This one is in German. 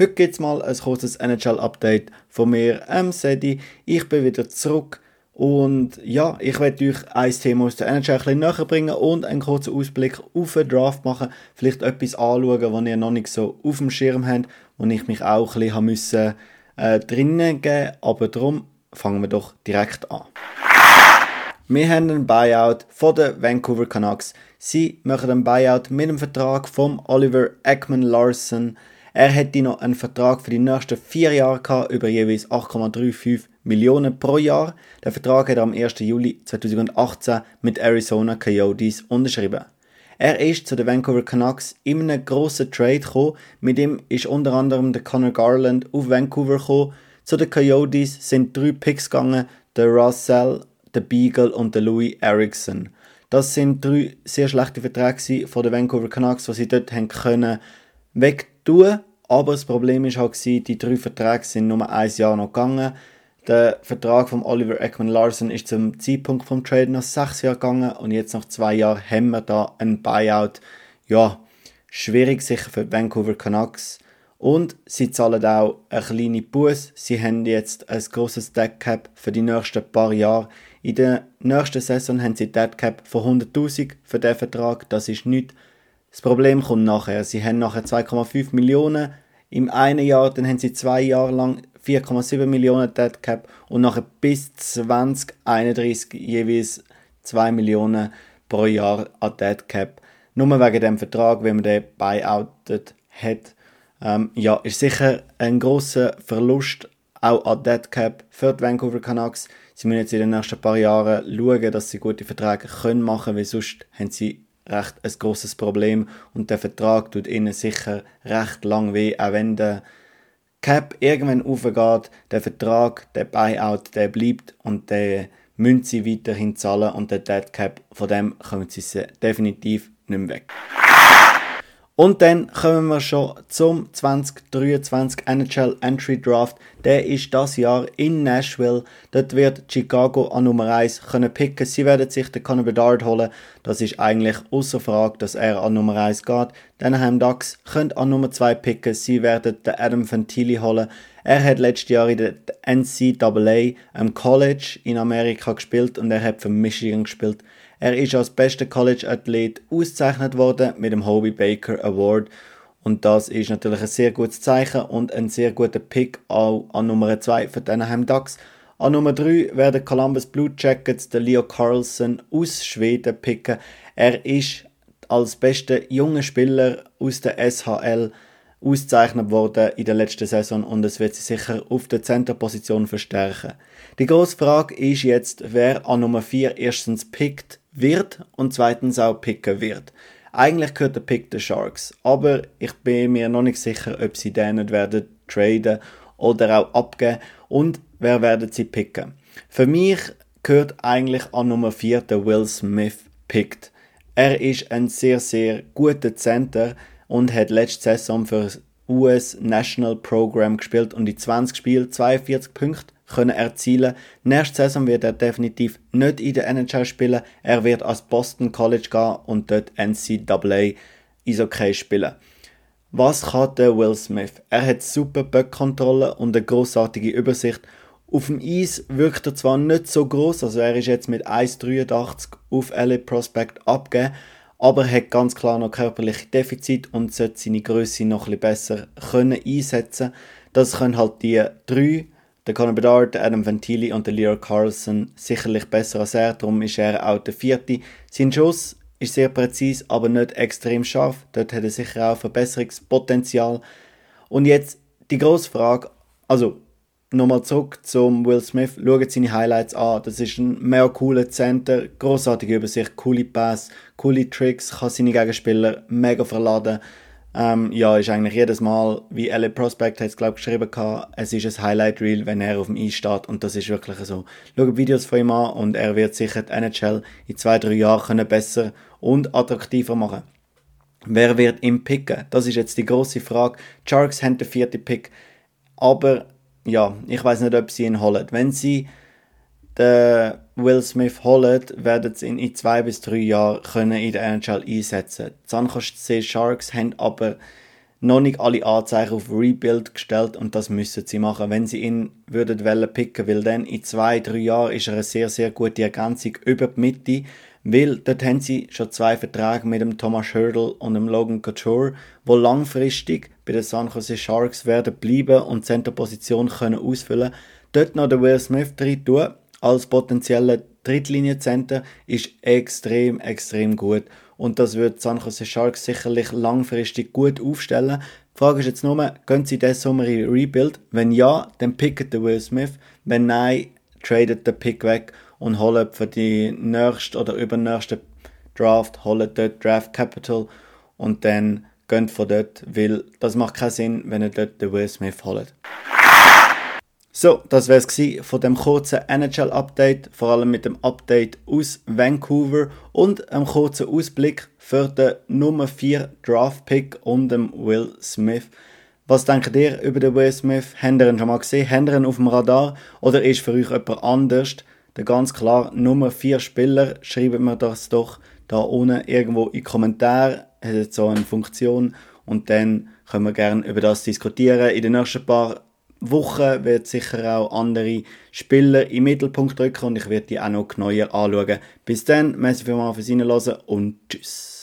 Heute gibt es mal ein kurzes NHL-Update von mir, ähm, Sedi. Ich bin wieder zurück und ja, ich werde euch ein Thema aus der NHL ein bisschen näher bringen und einen kurzen Ausblick auf den Draft machen. Vielleicht etwas anschauen, was ihr noch nicht so auf dem Schirm habt, wo ich mich auch ein bisschen müssen, äh, drinnen geben Aber darum fangen wir doch direkt an. Wir haben einen Buyout von den Vancouver Canucks. Sie machen einen Buyout mit dem Vertrag von Oliver Ekman Larson. Er hätte noch einen Vertrag für die nächsten vier Jahre gehabt, über jeweils 8,35 Millionen pro Jahr. Der Vertrag hat er am 1. Juli 2018 mit Arizona Coyotes unterschrieben. Er ist zu den Vancouver Canucks in einem grossen Trade gekommen. Mit ihm ist unter anderem der Connor Garland auf Vancouver gekommen. Zu den Coyotes sind drei Picks gegangen, der Russell, der Beagle und der Louis Erickson. Das sind drei sehr schlechte Verträge von den Vancouver Canucks, die sie dort haben können wegtun. Aber das Problem ist halt die drei Verträge sind nur ein Jahr noch gegangen. Der Vertrag von Oliver Ekman Larson ist zum Zeitpunkt vom Trade nach sechs Jahren gegangen und jetzt nach zwei Jahren haben wir da einen Buyout. Ja, schwierig sicher für Vancouver Canucks. Und sie zahlen auch eine kleine Buß. Sie haben jetzt ein großes Dead Cap für die nächsten paar Jahre. In der nächsten Saison haben sie Dead Cap von 100.000 für den Vertrag. Das ist nicht. Das Problem kommt nachher. Sie haben nachher 2,5 Millionen im einen Jahr, dann haben sie zwei Jahre lang 4,7 Millionen Dead Cap und nachher bis 2031 jeweils 2 Millionen pro Jahr an Dead Cap. Nur wegen dem Vertrag, wenn man den buyoutet hat. Ähm, ja, ist sicher ein großer Verlust auch an Dead Cap für die Vancouver Canucks. Sie müssen jetzt in den nächsten paar Jahren schauen, dass sie gute Verträge können machen, weil sonst haben sie recht ein großes Problem und der Vertrag tut ihnen sicher recht lang weh, auch wenn der Cap irgendwann aufgeht, der Vertrag, der Buyout, der bleibt und der müssen sie weiterhin zahlen und der Dead Cap, von dem kommen sie definitiv nicht mehr weg. Und dann kommen wir schon zum 2023 NHL Entry Draft. Der ist das Jahr in Nashville. Dort wird Chicago an Nummer 1 können picken. Sie werden sich den Conor Bedard holen. Das ist eigentlich außer Frage, dass er an Nummer 1 geht. Dann haben Ducks können an Nummer 2 picken. Sie werden den Adam Fantilli holen. Er hat letztes Jahr in der NCAA am College in Amerika gespielt und er hat für Michigan gespielt. Er ist als bester College-Athlet ausgezeichnet worden mit dem Hobie Baker Award. Und das ist natürlich ein sehr gutes Zeichen und ein sehr guter Pick auch an Nummer 2 für den Anaheim Ducks. An Nummer 3 werden Columbus Blue Jackets den Leo Carlson aus Schweden picken. Er ist als bester junger Spieler aus der SHL ausgezeichnet worden in der letzten Saison und es wird sich sicher auf der Centerposition verstärken. Die grosse Frage ist jetzt, wer an Nummer 4 erstens pickt wird und zweitens auch picken wird. Eigentlich gehört der Pick den Sharks, aber ich bin mir noch nicht sicher, ob sie den nicht werden traden oder auch abgeben und wer werden sie picken. Für mich gehört eigentlich an Nummer 4 der Will Smith pickt. Er ist ein sehr, sehr guter Center und hat letzte Saison für das US National Program gespielt und die 20 Spiele 42 Punkte können erzielen. Nächste Saison wird er definitiv nicht in der NHL spielen. Er wird als Boston College gehen und dort NCAA Eishockey spielen. Was kann der Will Smith? Er hat super Böckkontrolle und eine großartige Übersicht. Auf dem Eis wirkt er zwar nicht so groß, also er ist jetzt mit 1,83 auf LA Prospect abgegeben, aber er hat ganz klar noch körperliche Defizit und sollte seine Größe noch ein bisschen besser können einsetzen. Das können halt die drei der Conor Bedard, der Adam Ventili und der Leo Carlson sicherlich besser als er, darum ist er auch der vierte. Sein Schuss ist sehr präzise, aber nicht extrem scharf. Dort hat er sicher auch Verbesserungspotenzial. Und jetzt die grosse Frage, also nochmal zurück zum Will Smith. Schaut seine Highlights an. Das ist ein mega cooler Center, großartige Übersicht, coole Pass, coole Tricks, kann seine Gegenspieler mega verladen. Ähm, ja, ist eigentlich jedes Mal, wie LA Prospect hat es glaube geschrieben gehabt, es ist ein Highlight Reel, wenn er auf dem Eis steht und das ist wirklich so. Schaut Videos von ihm an und er wird sicher die NHL in zwei, drei Jahren können besser und attraktiver machen. Wer wird ihn picken? Das ist jetzt die große Frage. Sharks haben den vierten Pick, aber ja, ich weiß nicht, ob sie ihn holen. Wenn sie den Will Smith holen, werden sie ihn in zwei bis drei Jahren können in der NHL einsetzen. Die San Jose Sharks haben aber noch nicht alle Anzeichen auf Rebuild gestellt und das müssen sie machen, wenn sie ihn würden wollen picken, weil dann in zwei, drei Jahren ist er eine sehr, sehr gute Ergänzung über die Mitte, weil dort haben sie schon zwei Verträge mit dem Thomas Hurdle und dem Logan Couture, wo langfristig bei den San Jose Sharks werden bleiben und Centerposition können ausfüllen. Dort noch der Will Smith drin tun als potenzieller Drittlinie-Center ist extrem, extrem gut. Und das wird San Jose Sharks sicherlich langfristig gut aufstellen. Die Frage ist jetzt nur, gehen sie diesen Sommer in Rebuild? Wenn ja, dann picket der Will Smith. Wenn nein, tradet der Pick weg und holen für die nächste oder übernächste Draft, holen dort Draft Capital und dann gehen von dort, weil das macht keinen Sinn, wenn ihr dort den Will Smith holt. So, das wäre es von dem kurzen NHL-Update, vor allem mit dem Update aus Vancouver und einem kurzen Ausblick für den Nummer 4 Draft-Pick und dem Will Smith. Was denkt ihr über den Will Smith? Habt ihr ihn schon mal gesehen? Habt ihr ihn auf dem Radar? Oder ist für euch jemand anders der ganz klar Nummer 4 Spieler? Schreibt mir das doch da unten irgendwo in die Kommentare. Hat so eine Funktion und dann können wir gerne über das diskutieren. In den nächsten paar Woche wird sicher auch andere Spieler im Mittelpunkt drücken und ich werde die auch noch neuer anschauen. Bis dann, merci fürs Reinhören und tschüss.